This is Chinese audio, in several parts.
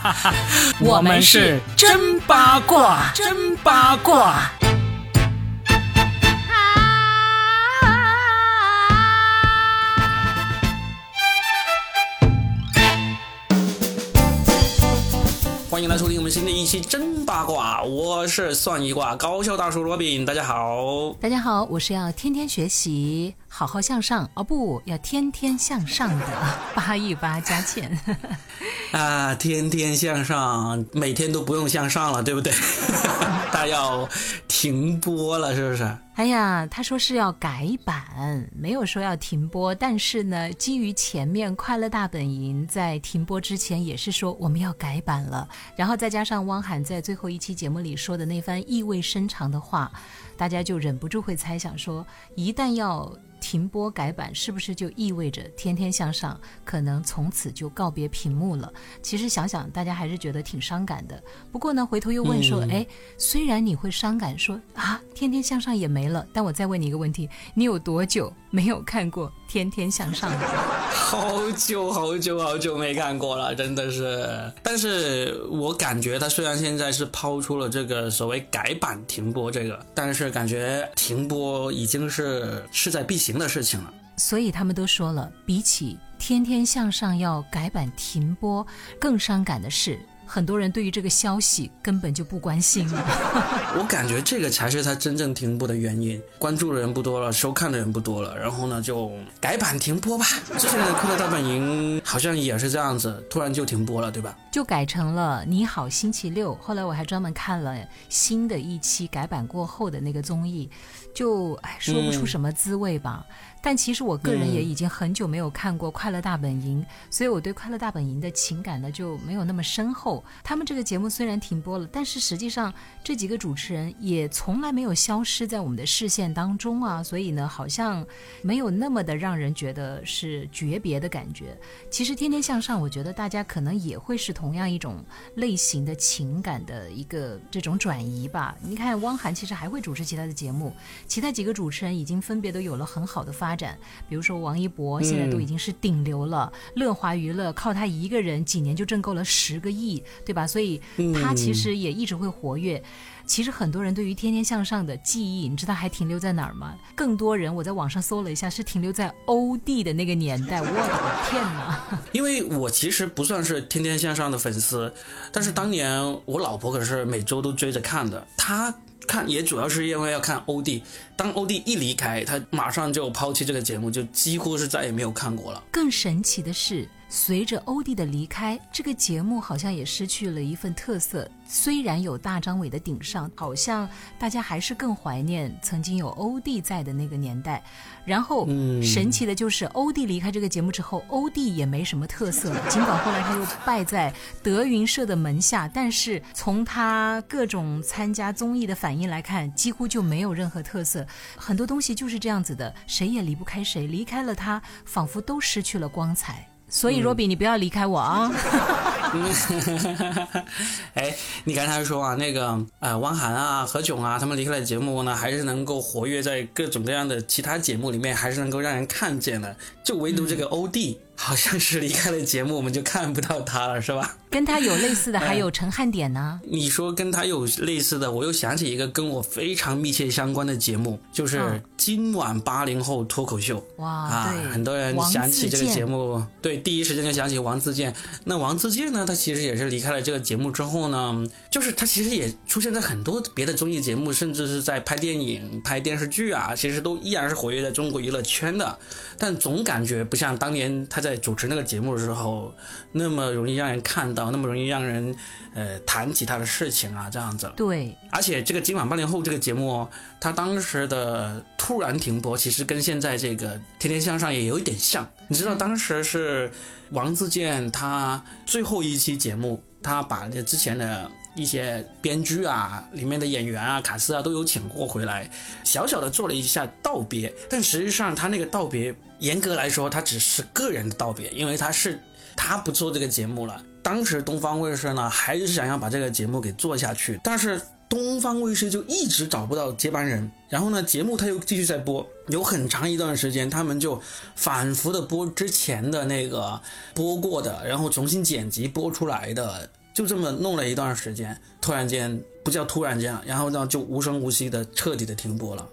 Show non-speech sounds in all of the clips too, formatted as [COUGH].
[LAUGHS] 我们是真八卦，真八卦。一期真八卦，我是算一卦高效大叔罗宾，大家好。大家好，我是要天天学习、好好向上哦，不要天天向上的 [LAUGHS] 八一八佳倩。[LAUGHS] 啊，天天向上，每天都不用向上了，对不对？[LAUGHS] 他要停播了，是不是？哎呀，他说是要改版，没有说要停播。但是呢，基于前面《快乐大本营》在停播之前也是说我们要改版了，然后再加上汪涵在最后一期节目里说的那番意味深长的话，大家就忍不住会猜想说，一旦要。停播改版是不是就意味着《天天向上》可能从此就告别屏幕了？其实想想，大家还是觉得挺伤感的。不过呢，回头又问说：“哎，虽然你会伤感，说啊，《天天向上》也没了，但我再问你一个问题，你有多久没有看过《天天向上》？”好久好久好久没看过了，真的是。但是我感觉他虽然现在是抛出了这个所谓改版停播这个，但是感觉停播已经是势在必行。的事情了，所以他们都说了，比起天天向上要改版停播，更伤感的是，很多人对于这个消息根本就不关心了。[LAUGHS] 我感觉这个才是他真正停播的原因，关注的人不多了，收看的人不多了，然后呢就改版停播吧。之前的《快乐大本营》好像也是这样子，突然就停播了，对吧？就改成了《你好星期六》。后来我还专门看了新的一期改版过后的那个综艺。就哎说不出什么滋味吧，但其实我个人也已经很久没有看过《快乐大本营》，所以我对《快乐大本营》的情感呢就没有那么深厚。他们这个节目虽然停播了，但是实际上这几个主持人也从来没有消失在我们的视线当中啊，所以呢好像没有那么的让人觉得是诀别的感觉。其实《天天向上》，我觉得大家可能也会是同样一种类型的情感的一个这种转移吧。你看汪涵其实还会主持其他的节目。其他几个主持人已经分别都有了很好的发展，比如说王一博现在都已经是顶流了，乐华娱乐靠他一个人几年就挣够了十个亿，对吧？所以他其实也一直会活跃。其实很多人对于《天天向上》的记忆，你知道还停留在哪儿吗？更多人我在网上搜了一下，是停留在欧弟的那个年代。我的天哪！[LAUGHS] 因为我其实不算是《天天向上》的粉丝，但是当年我老婆可是每周都追着看的，她。看也主要是因为要看欧弟，当欧弟一离开，他马上就抛弃这个节目，就几乎是再也没有看过了。更神奇的是。随着欧弟的离开，这个节目好像也失去了一份特色。虽然有大张伟的顶上，好像大家还是更怀念曾经有欧弟在的那个年代。然后，神奇的就是欧弟离开这个节目之后，欧弟也没什么特色了。尽管后来他又拜在德云社的门下，但是从他各种参加综艺的反应来看，几乎就没有任何特色。很多东西就是这样子的，谁也离不开谁，离开了他，仿佛都失去了光彩。所以，若比，你不要离开我啊！[LAUGHS] 哎，你刚才说啊，那个呃，汪涵啊、何炅啊，他们离开了节目呢，还是能够活跃在各种各样的其他节目里面，还是能够让人看见的，就唯独这个欧弟。好像是离开了节目，我们就看不到他了，是吧？跟他有类似的 [LAUGHS] 还有陈汉典呢。你说跟他有类似的，我又想起一个跟我非常密切相关的节目，就是今晚八零后脱口秀。哇，啊，很多人想起这个节目，对，第一时间就想起王自健。那王自健呢，他其实也是离开了这个节目之后呢，就是他其实也出现在很多别的综艺节目，甚至是在拍电影、拍电视剧啊，其实都依然是活跃在中国娱乐圈的，但总感觉不像当年他在。在主持那个节目的时候，那么容易让人看到，那么容易让人呃谈起他的事情啊，这样子。对，而且这个今晚八零后这个节目，他当时的突然停播，其实跟现在这个天天向上也有一点像。你知道，当时是王自健他最后一期节目，他把那之前的。一些编剧啊，里面的演员啊、卡斯啊，都有请过回来，小小的做了一下道别。但实际上，他那个道别，严格来说，他只是个人的道别，因为他是他不做这个节目了。当时东方卫视呢，还是想要把这个节目给做下去，但是东方卫视就一直找不到接班人。然后呢，节目他又继续在播，有很长一段时间，他们就反复的播之前的那个播过的，然后重新剪辑播出来的。就这么弄了一段时间，突然间不叫突然间，然后呢就无声无息的彻底的停播了，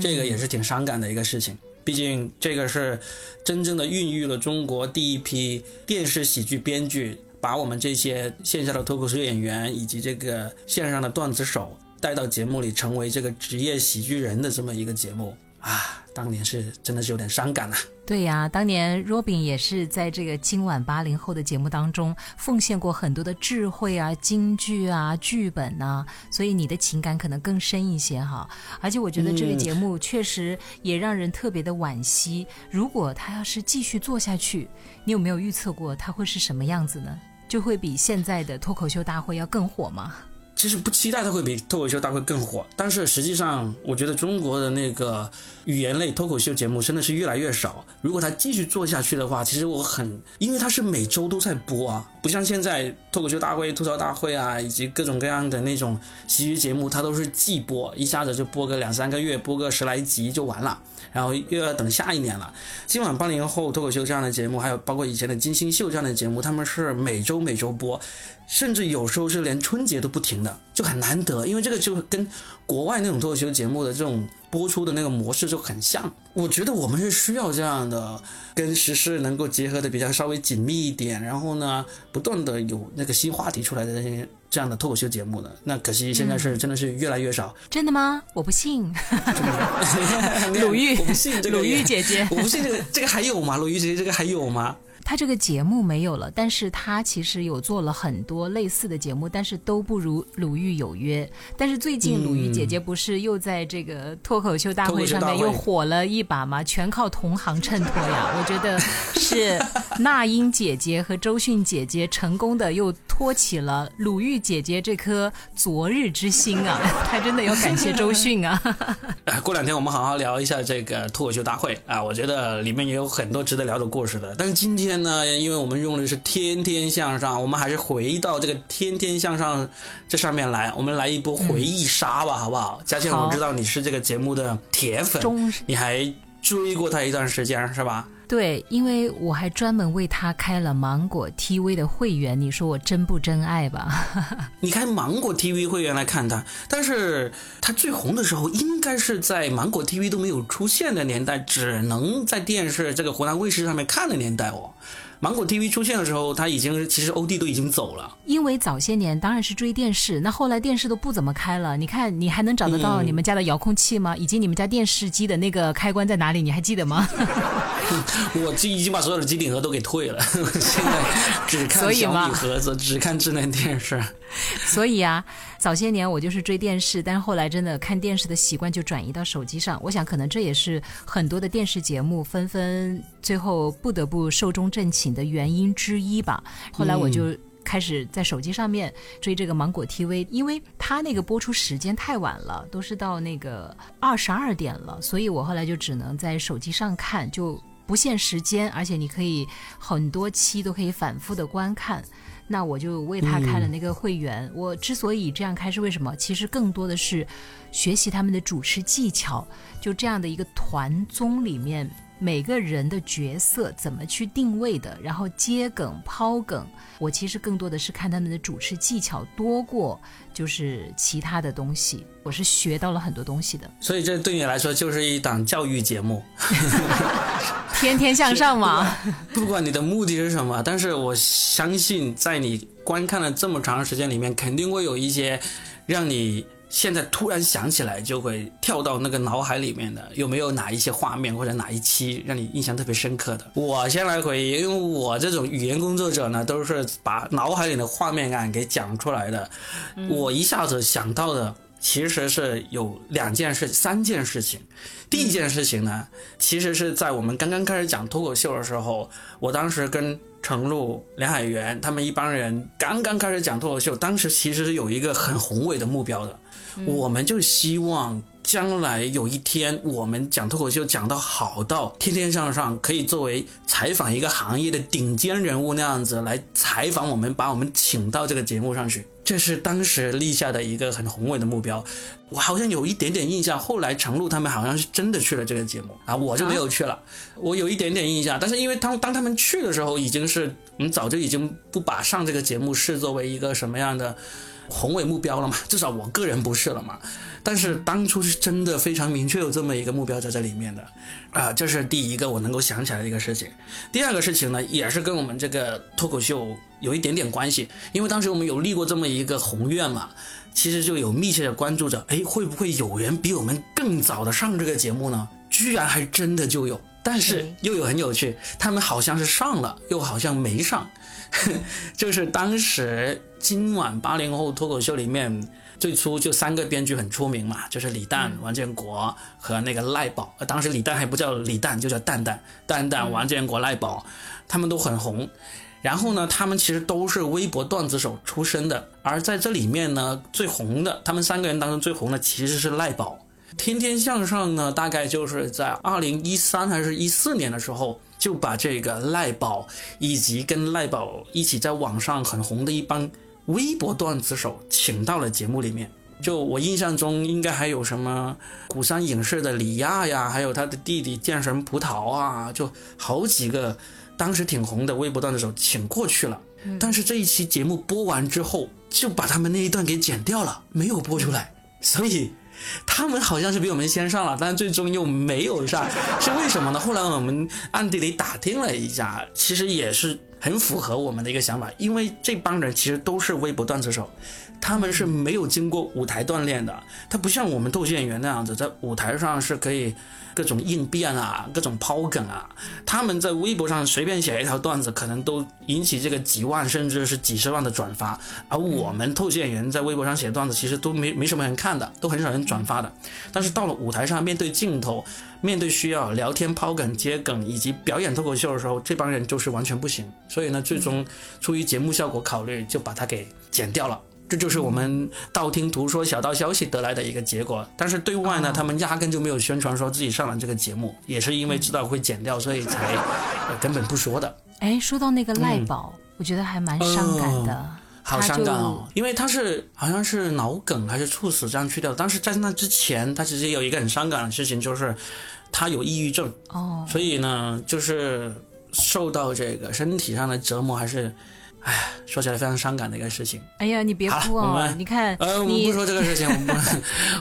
这个也是挺伤感的一个事情。毕竟这个是真正的孕育了中国第一批电视喜剧编剧，把我们这些线下的脱口秀演员以及这个线上的段子手带到节目里，成为这个职业喜剧人的这么一个节目。啊。当年是真的是有点伤感啊。对呀，当年 Robin 也是在这个今晚八零后的节目当中奉献过很多的智慧啊、京剧啊、剧本呐，所以你的情感可能更深一些哈。而且我觉得这个节目确实也让人特别的惋惜。如果他要是继续做下去，你有没有预测过他会是什么样子呢？就会比现在的脱口秀大会要更火吗？其实不期待它会比脱口秀大会更火，但是实际上，我觉得中国的那个语言类脱口秀节目真的是越来越少。如果它继续做下去的话，其实我很，因为它是每周都在播啊，不像现在脱口秀大会、吐槽大会啊，以及各种各样的那种喜剧节目，它都是季播，一下子就播个两三个月，播个十来集就完了。然后又要等下一年了。今晚八零后脱口秀这样的节目，还有包括以前的金星秀这样的节目，他们是每周每周播，甚至有时候是连春节都不停的，就很难得。因为这个就跟国外那种脱口秀节目的这种播出的那个模式就很像。我觉得我们是需要这样的，跟时事能够结合的比较稍微紧密一点，然后呢，不断的有那个新话题出来的那些。这样的脱口秀节目的，那可惜现在是真的是越来越少。真的吗？我不信。[LAUGHS] 鲁豫，我不信这个。鲁豫姐姐，我不信这个，这个还有吗？鲁豫姐姐，这个还有吗？他这个节目没有了，但是他其实有做了很多类似的节目，但是都不如《鲁豫有约》。但是最近鲁豫姐姐不是又在这个脱口秀大会上面又火了一把吗？[LAUGHS] 全靠同行衬托呀！我觉得是那英姐姐和周迅姐姐成功的又托起了鲁豫姐姐这颗昨日之心啊！她真的要感谢周迅啊！[LAUGHS] 过两天我们好好聊一下这个脱口秀大会啊！我觉得里面也有很多值得聊的故事的。但是今天。那因为我们用的是天天向上，我们还是回到这个天天向上这上面来，我们来一波回忆杀吧，好不好？佳倩，我知道你是这个节目的铁粉，你还追过他一段时间是吧？对，因为我还专门为他开了芒果 TV 的会员，你说我真不真爱吧？[LAUGHS] 你开芒果 TV 会员来看他，但是他最红的时候，应该是在芒果 TV 都没有出现的年代，只能在电视这个湖南卫视上面看的年代哦。芒果 TV 出现的时候，他已经其实欧弟都已经走了。因为早些年当然是追电视，那后来电视都不怎么开了。你看，你还能找得到你们家的遥控器吗？以及你们家电视机的那个开关在哪里？你还记得吗？[LAUGHS] 我这已经把所有的机顶盒都给退了，[LAUGHS] 现在只看小米盒子，只看智能电视。[LAUGHS] 所以啊，早些年我就是追电视，但是后来真的看电视的习惯就转移到手机上。我想可能这也是很多的电视节目纷纷最后不得不寿终正寝的原因之一吧。后来我就开始在手机上面追这个芒果 TV，因为它那个播出时间太晚了，都是到那个二十二点了，所以我后来就只能在手机上看，就不限时间，而且你可以很多期都可以反复的观看。那我就为他开了那个会员。我之所以这样开是为什么？其实更多的是学习他们的主持技巧。就这样的一个团综里面，每个人的角色怎么去定位的，然后接梗抛梗，我其实更多的是看他们的主持技巧多过就是其他的东西。我是学到了很多东西的。所以这对你来说就是一档教育节目。[LAUGHS] 天天向上嘛，[LAUGHS] 不管你的目的是什么，但是我相信在你观看了这么长时间里面，肯定会有一些让你现在突然想起来就会跳到那个脑海里面的。有没有哪一些画面或者哪一期让你印象特别深刻的？我先来回忆，因为我这种语言工作者呢，都是把脑海里的画面感给讲出来的。我一下子想到的。其实是有两件事、三件事情。第一件事情呢，其实是在我们刚刚开始讲脱口秀的时候，我当时跟程璐、梁海源他们一帮人刚刚开始讲脱口秀，当时其实是有一个很宏伟的目标的，我们就希望。将来有一天，我们讲脱口秀讲到好到天天向上，可以作为采访一个行业的顶尖人物那样子来采访我们，把我们请到这个节目上去。这是当时立下的一个很宏伟的目标。我好像有一点点印象，后来程璐他们好像是真的去了这个节目啊，我就没有去了。我有一点点印象，但是因为当当他们去的时候，已经是我们早就已经不把上这个节目视作为一个什么样的宏伟目标了嘛，[LAUGHS] 至少我个人不是了嘛。但是当初是真的非常明确有这么一个目标在这里面的，啊，这是第一个我能够想起来的一个事情。第二个事情呢，也是跟我们这个脱口秀有一点点关系，因为当时我们有立过这么一个宏愿嘛，其实就有密切的关注着，哎，会不会有人比我们更早的上这个节目呢？居然还真的就有，但是又有很有趣，他们好像是上了，又好像没上，[LAUGHS] 就是当时今晚八零后脱口秀里面。最初就三个编剧很出名嘛，就是李诞、王建国和那个赖宝。当时李诞还不叫李诞，就叫蛋蛋。蛋蛋、王建国、赖宝，他们都很红。然后呢，他们其实都是微博段子手出身的。而在这里面呢，最红的，他们三个人当中最红的其实是赖宝。天天向上呢，大概就是在二零一三还是一四年的时候，就把这个赖宝以及跟赖宝一起在网上很红的一帮。微博段子手请到了节目里面，就我印象中应该还有什么古山影视的李亚呀，还有他的弟弟剑神葡萄啊，就好几个当时挺红的微博段子手请过去了。但是这一期节目播完之后，就把他们那一段给剪掉了，没有播出来。所以他们好像是比我们先上了，但最终又没有上，[LAUGHS] 是为什么呢？后来我们暗地里打听了一下，其实也是。很符合我们的一个想法，因为这帮人其实都是微博段子手，他们是没有经过舞台锻炼的，他不像我们逗趣演员那样子，在舞台上是可以。各种应变啊，各种抛梗啊，他们在微博上随便写一条段子，可能都引起这个几万甚至是几十万的转发。而我们透析演员在微博上写段子，其实都没没什么人看的，都很少人转发的。但是到了舞台上，面对镜头，面对需要聊天、抛梗、接梗以及表演脱口秀的时候，这帮人就是完全不行。所以呢，最终出于节目效果考虑，就把它给剪掉了。这就是我们道听途说、小道消息得来的一个结果。但是对外呢，他们压根就没有宣传说自己上了这个节目，也是因为知道会剪掉，所以才根本不说的。哎，说到那个赖宝，我觉得还蛮伤感的，好伤感哦，因为他是好像是脑梗还是猝死这样去掉。但是在那之前，他其实有一个很伤感的事情，就是他有抑郁症哦，所以呢，就是受到这个身体上的折磨还是。哎，说起来非常伤感的一个事情。哎呀，你别哭啊！你看，呃，[LAUGHS] [LAUGHS] 我们不说这个事情，我们不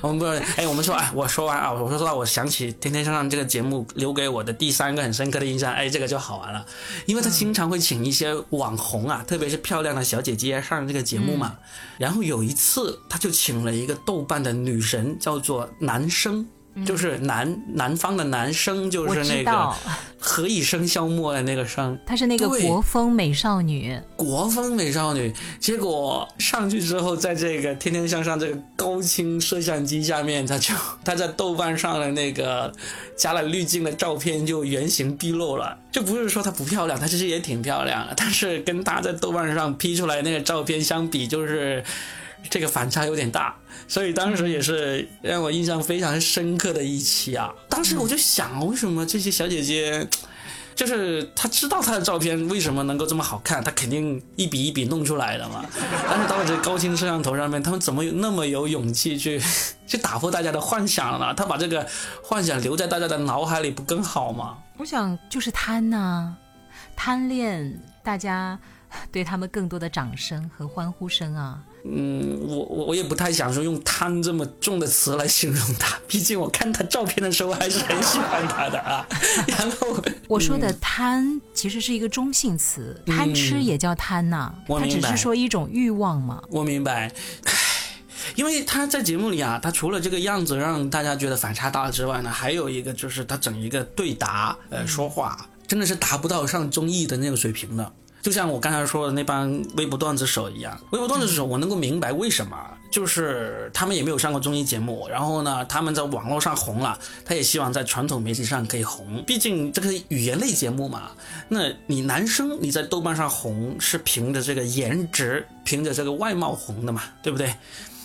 我们不说。哎，我们说，哎，我说完啊，我说实话，我想起《天天向上》这个节目留给我的第三个很深刻的印象，哎，这个就好玩了，因为他经常会请一些网红啊，特别是漂亮的小姐姐上这个节目嘛。然后有一次，他就请了一个豆瓣的女神，叫做男生。就是南南方的男生，就是那个何以笙箫默的那个笙，她是那个国风美少女，国风美少女。结果上去之后，在这个天天向上这个高清摄像机下面，她就她在豆瓣上的那个加了滤镜的照片就原形毕露了。就不是说她不漂亮，她其实也挺漂亮的，但是跟她在豆瓣上 P 出来那个照片相比，就是这个反差有点大。所以当时也是让我印象非常深刻的一期啊！当时我就想，为什么这些小姐姐，就是她知道她的照片为什么能够这么好看，她肯定一笔一笔弄出来的嘛。[LAUGHS] 但是到了这高清摄像头上面，他们怎么有那么有勇气去 [LAUGHS] 去打破大家的幻想呢？他把这个幻想留在大家的脑海里，不更好吗？我想就是贪呐，贪恋大家 [LAUGHS] 对他们更多的掌声和欢呼声啊。嗯，我我我也不太想说用贪这么重的词来形容他，[LAUGHS] 毕竟我看他照片的时候还是很喜欢他的啊。[LAUGHS] 然后我说的贪其实是一个中性词，贪吃也叫贪呐，它只是说一种欲望嘛。我明白，因为他在节目里啊，他除了这个样子让大家觉得反差大之外呢，还有一个就是他整一个对答呃说话，真的是达不到上综艺的那个水平的。就像我刚才说的那帮微博段子手一样，微博段子手我能够明白为什么，就是他们也没有上过综艺节目，然后呢，他们在网络上红了，他也希望在传统媒体上可以红，毕竟这个语言类节目嘛。那你男生你在豆瓣上红是凭着这个颜值，凭着这个外貌红的嘛，对不对？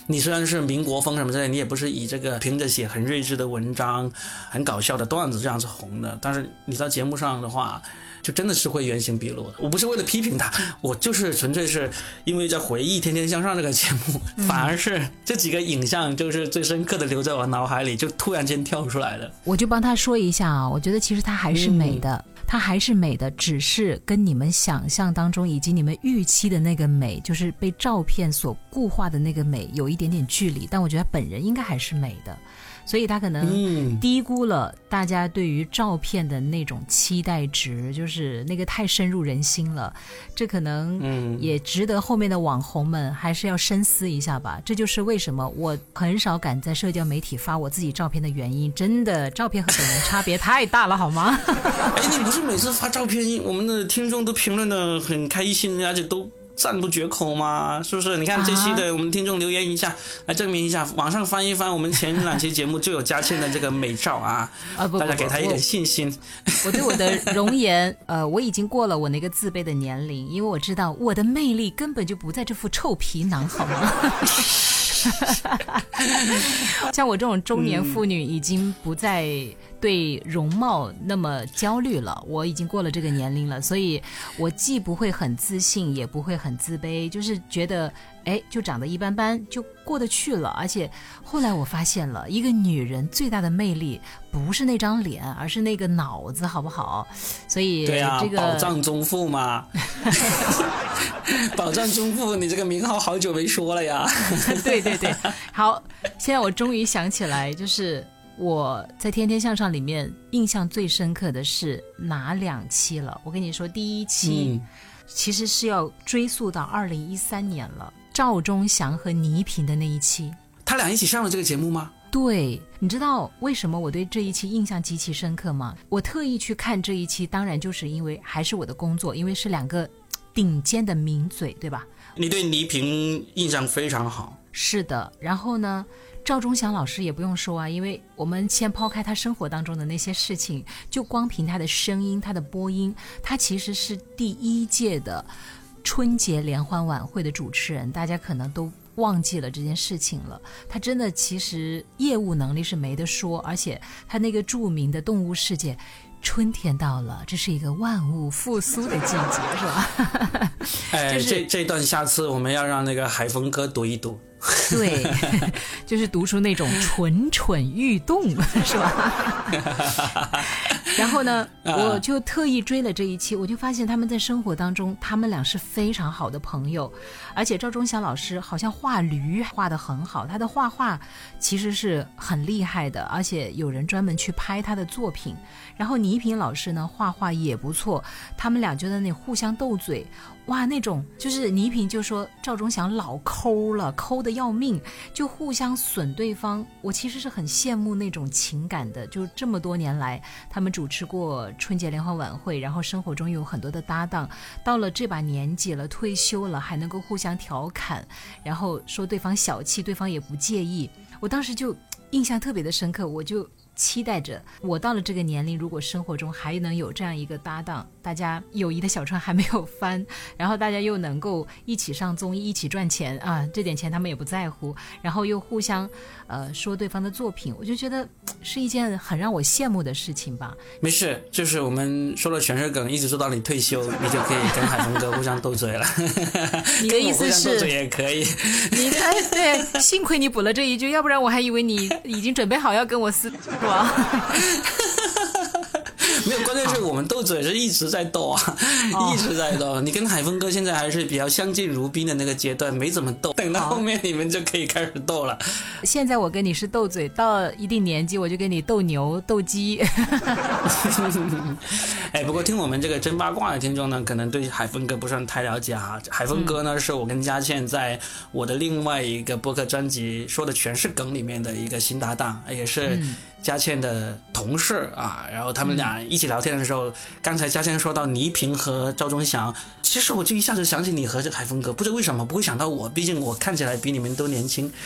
你虽然是民国风什么之类，你也不是以这个凭着写很睿智的文章、很搞笑的段子这样子红的。但是你在节目上的话，就真的是会原形毕露的。我不是为了批评他，我就是纯粹是因为在回忆《天天向上》这个节目，反而是这几个影像就是最深刻的留在我脑海里，就突然间跳出来了。我就帮他说一下啊，我觉得其实他还是美的。它还是美的，只是跟你们想象当中以及你们预期的那个美，就是被照片所固化的那个美，有一点点距离。但我觉得本人应该还是美的。所以他可能低估了大家对于照片的那种期待值，就是那个太深入人心了。这可能也值得后面的网红们还是要深思一下吧。这就是为什么我很少敢在社交媒体发我自己照片的原因。真的，照片和本人差别太大了，好吗？哎，你不是每次发照片，我们的听众都评论的很开心，而且都。赞不绝口嘛？是不是？你看这期的我们听众留言一下，来证明一下。网上翻一翻，我们前两期节目就有佳倩的这个美照啊，啊不，大家给他一点信心。我对我的容颜，[LAUGHS] 呃，我已经过了我那个自卑的年龄，因为我知道我的魅力根本就不在这副臭皮囊，好吗？[LAUGHS] 像我这种中年妇女，已经不再对容貌那么焦虑了。我已经过了这个年龄了，所以我既不会很自信，也不会很自卑，就是觉得。哎，就长得一般般，就过得去了。而且后来我发现了一个女人最大的魅力，不是那张脸，而是那个脑子，好不好？所以对啊，宝藏中富嘛，[LAUGHS] 宝藏中富，你这个名号好久没说了呀。[LAUGHS] 对对对，好，现在我终于想起来，就是我在《天天向上》里面印象最深刻的是哪两期了？我跟你说，第一期其实是要追溯到二零一三年了。赵忠祥和倪萍的那一期，他俩一起上了这个节目吗？对，你知道为什么我对这一期印象极其深刻吗？我特意去看这一期，当然就是因为还是我的工作，因为是两个顶尖的名嘴，对吧？你对倪萍印象非常好。是的，然后呢，赵忠祥老师也不用说啊，因为我们先抛开他生活当中的那些事情，就光凭他的声音、他的播音，他其实是第一届的。春节联欢晚会的主持人，大家可能都忘记了这件事情了。他真的其实业务能力是没得说，而且他那个著名的动物世界，春天到了，这是一个万物复苏的季节，是吧？[LAUGHS] 哎，这这段下次我们要让那个海峰哥读一读。对，[LAUGHS] 就是读出那种蠢蠢欲动，[LAUGHS] 是吧？[LAUGHS] 然后呢，我就特意追了这一期，我就发现他们在生活当中，他们俩是非常好的朋友，而且赵忠祥老师好像画驴画的很好，他的画画其实是很厉害的，而且有人专门去拍他的作品。然后倪萍老师呢，画画也不错，他们俩就在那互相斗嘴。哇，那种就是倪萍就说赵忠祥老抠了，抠的要命，就互相损对方。我其实是很羡慕那种情感的，就这么多年来，他们主持过春节联欢晚会，然后生活中有很多的搭档，到了这把年纪了，退休了，还能够互相调侃，然后说对方小气，对方也不介意。我当时就印象特别的深刻，我就。期待着我到了这个年龄，如果生活中还能有这样一个搭档，大家友谊的小船还没有翻，然后大家又能够一起上综艺，一起赚钱啊，这点钱他们也不在乎，然后又互相，呃，说对方的作品，我就觉得是一件很让我羡慕的事情吧。没事，就是我们说了全是梗，一直说到你退休，你就可以跟海峰哥互相斗嘴了。[LAUGHS] 你的意思是？斗嘴也可以。你哎，对，幸亏你补了这一句，要不然我还以为你已经准备好要跟我撕。[LAUGHS] 没有，关键是我们斗嘴是一直在斗啊，一直在斗。你跟海峰哥现在还是比较相敬如宾的那个阶段，没怎么斗。等到后面你们就可以开始斗了。现在我跟你是斗嘴，到一定年纪我就跟你斗牛、斗鸡。[LAUGHS] 哎，不过听我们这个真八卦的听众呢，可能对海峰哥不算太了解啊。海峰哥呢，是我跟佳倩在我的另外一个播客专辑说的全是梗里面的一个新搭档，也是。佳倩的同事啊，然后他们俩一起聊天的时候，刚才佳倩说到倪萍和赵忠祥，其实我就一下子想起你和这海峰哥，不知道为什么不会想到我，毕竟我看起来比你们都年轻。[LAUGHS]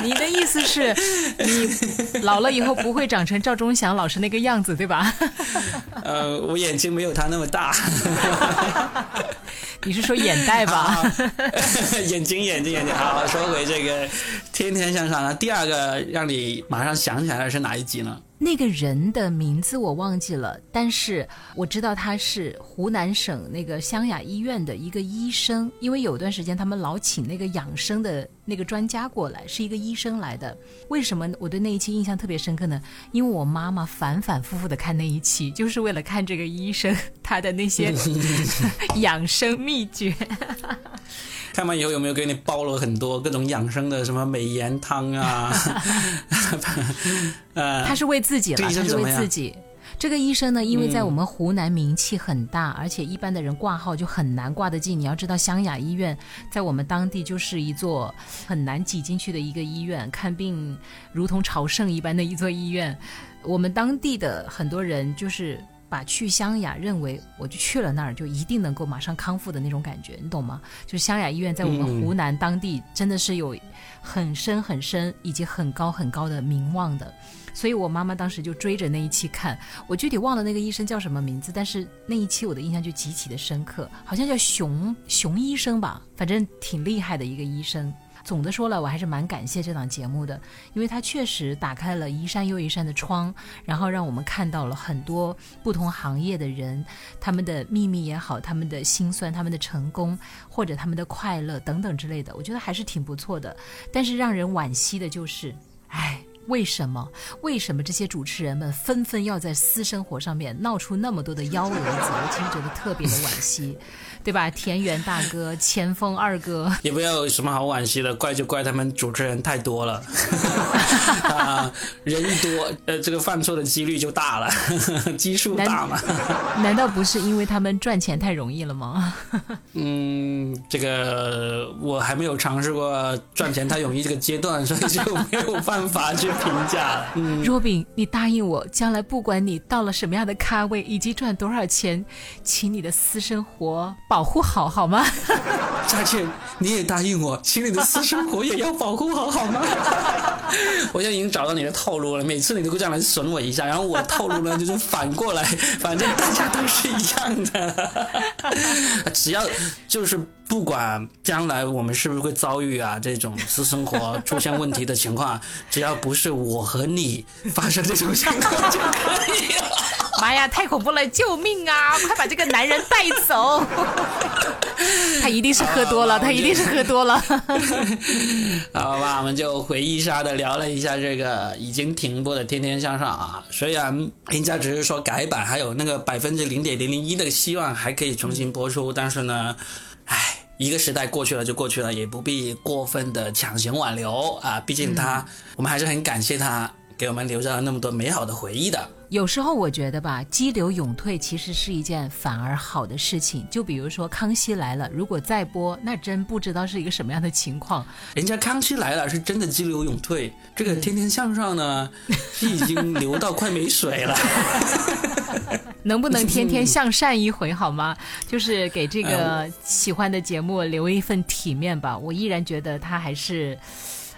你的意思是，你老了以后不会长成赵忠祥老师那个样子，对吧？呃，我眼睛没有他那么大。[LAUGHS] [LAUGHS] 你是说眼袋吧？[LAUGHS] 眼睛，眼睛，眼睛。好，说回这个《天天向上》，那第二个让你马上想起来的是哪一集呢？那个人的名字我忘记了，但是我知道他是湖南省那个湘雅医院的一个医生，因为有段时间他们老请那个养生的那个专家过来，是一个医生来的。为什么我对那一期印象特别深刻呢？因为我妈妈反反复复的看那一期，就是为了看这个医生他的那些 [LAUGHS] 养生秘诀。看完以后有没有给你煲了很多各种养生的什么美颜汤啊？[LAUGHS] 呃，他是为自己了，他是为自己。这个医生呢，因为在我们湖南名气很大，而且一般的人挂号就很难挂得进。你要知道，湘雅医院在我们当地就是一座很难挤进去的一个医院，看病如同朝圣一般的一座医院。我们当地的很多人就是。把去湘雅认为我就去了那儿就一定能够马上康复的那种感觉，你懂吗？就是湘雅医院在我们湖南当地真的是有很深很深以及很高很高的名望的，所以我妈妈当时就追着那一期看，我具体忘了那个医生叫什么名字，但是那一期我的印象就极其的深刻，好像叫熊熊医生吧，反正挺厉害的一个医生。总的说了，我还是蛮感谢这档节目的，因为它确实打开了一扇又一扇的窗，然后让我们看到了很多不同行业的人，他们的秘密也好，他们的辛酸，他们的成功，或者他们的快乐等等之类的，我觉得还是挺不错的。但是让人惋惜的就是，唉。为什么？为什么这些主持人们纷纷要在私生活上面闹出那么多的幺蛾子？我其实觉得特别的惋惜，[LAUGHS] 对吧？田园大哥、前锋二哥，也不要有什么好惋惜的，怪就怪他们主持人太多了，[LAUGHS] 啊，人一多，呃，这个犯错的几率就大了，[LAUGHS] 基数大嘛。难道不是因为他们赚钱太容易了吗？嗯，这个我还没有尝试过赚钱太容易这个阶段，所以就没有办法去。评价，若饼，你答应我，将来不管你到了什么样的咖位，以及赚多少钱，请你的私生活保护好，好吗？[LAUGHS] 佳倩，你也答应我，请你的私生活也要保护好，好吗？[LAUGHS] 我现在已经找到你的套路了，每次你都会这样来损我一下，然后我套路呢就是反过来，反正大家都是一样的，[LAUGHS] 只要就是不管将来我们是不是会遭遇啊这种私生活出现问题的情况，只要不是。我和你发生这种情况就可以了。妈呀，太恐怖了！救命啊！快把这个男人带走。[LAUGHS] 他一定是喝多了，他一定是喝多了。[LAUGHS] 好吧，我们就回忆杀的聊了一下这个已经停播的《天天向上》啊。虽然人家只是说改版，还有那个百分之零点零零一的希望还可以重新播出，但是呢，唉。一个时代过去了就过去了，也不必过分的强行挽留啊！毕竟他，我们还是很感谢他给我们留下了那么多美好的回忆的。有时候我觉得吧，激流勇退其实是一件反而好的事情。就比如说《康熙来了》，如果再播，那真不知道是一个什么样的情况。人家《康熙来了》是真的激流勇退，这个《天天向上》呢，是已经流到快没水了。[LAUGHS] 能不能天天向善一回好吗？就是给这个喜欢的节目留一份体面吧。我依然觉得他还是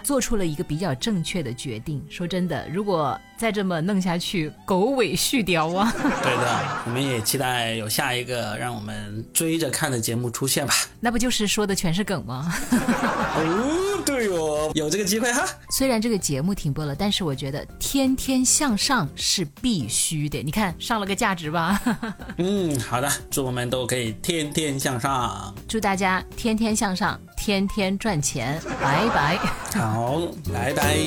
做出了一个比较正确的决定。说真的，如果再这么弄下去，狗尾续貂啊！[LAUGHS] 对的，我们也期待有下一个让我们追着看的节目出现吧。[LAUGHS] 那不就是说的全是梗吗？哦，[LAUGHS] 有这个机会哈。虽然这个节目停播了但是我觉得天天向上是必须的你看上了个价值吧。[LAUGHS] 嗯好的祝我们都可以天天向上。祝大家天天向上天天赚钱拜拜。好拜拜。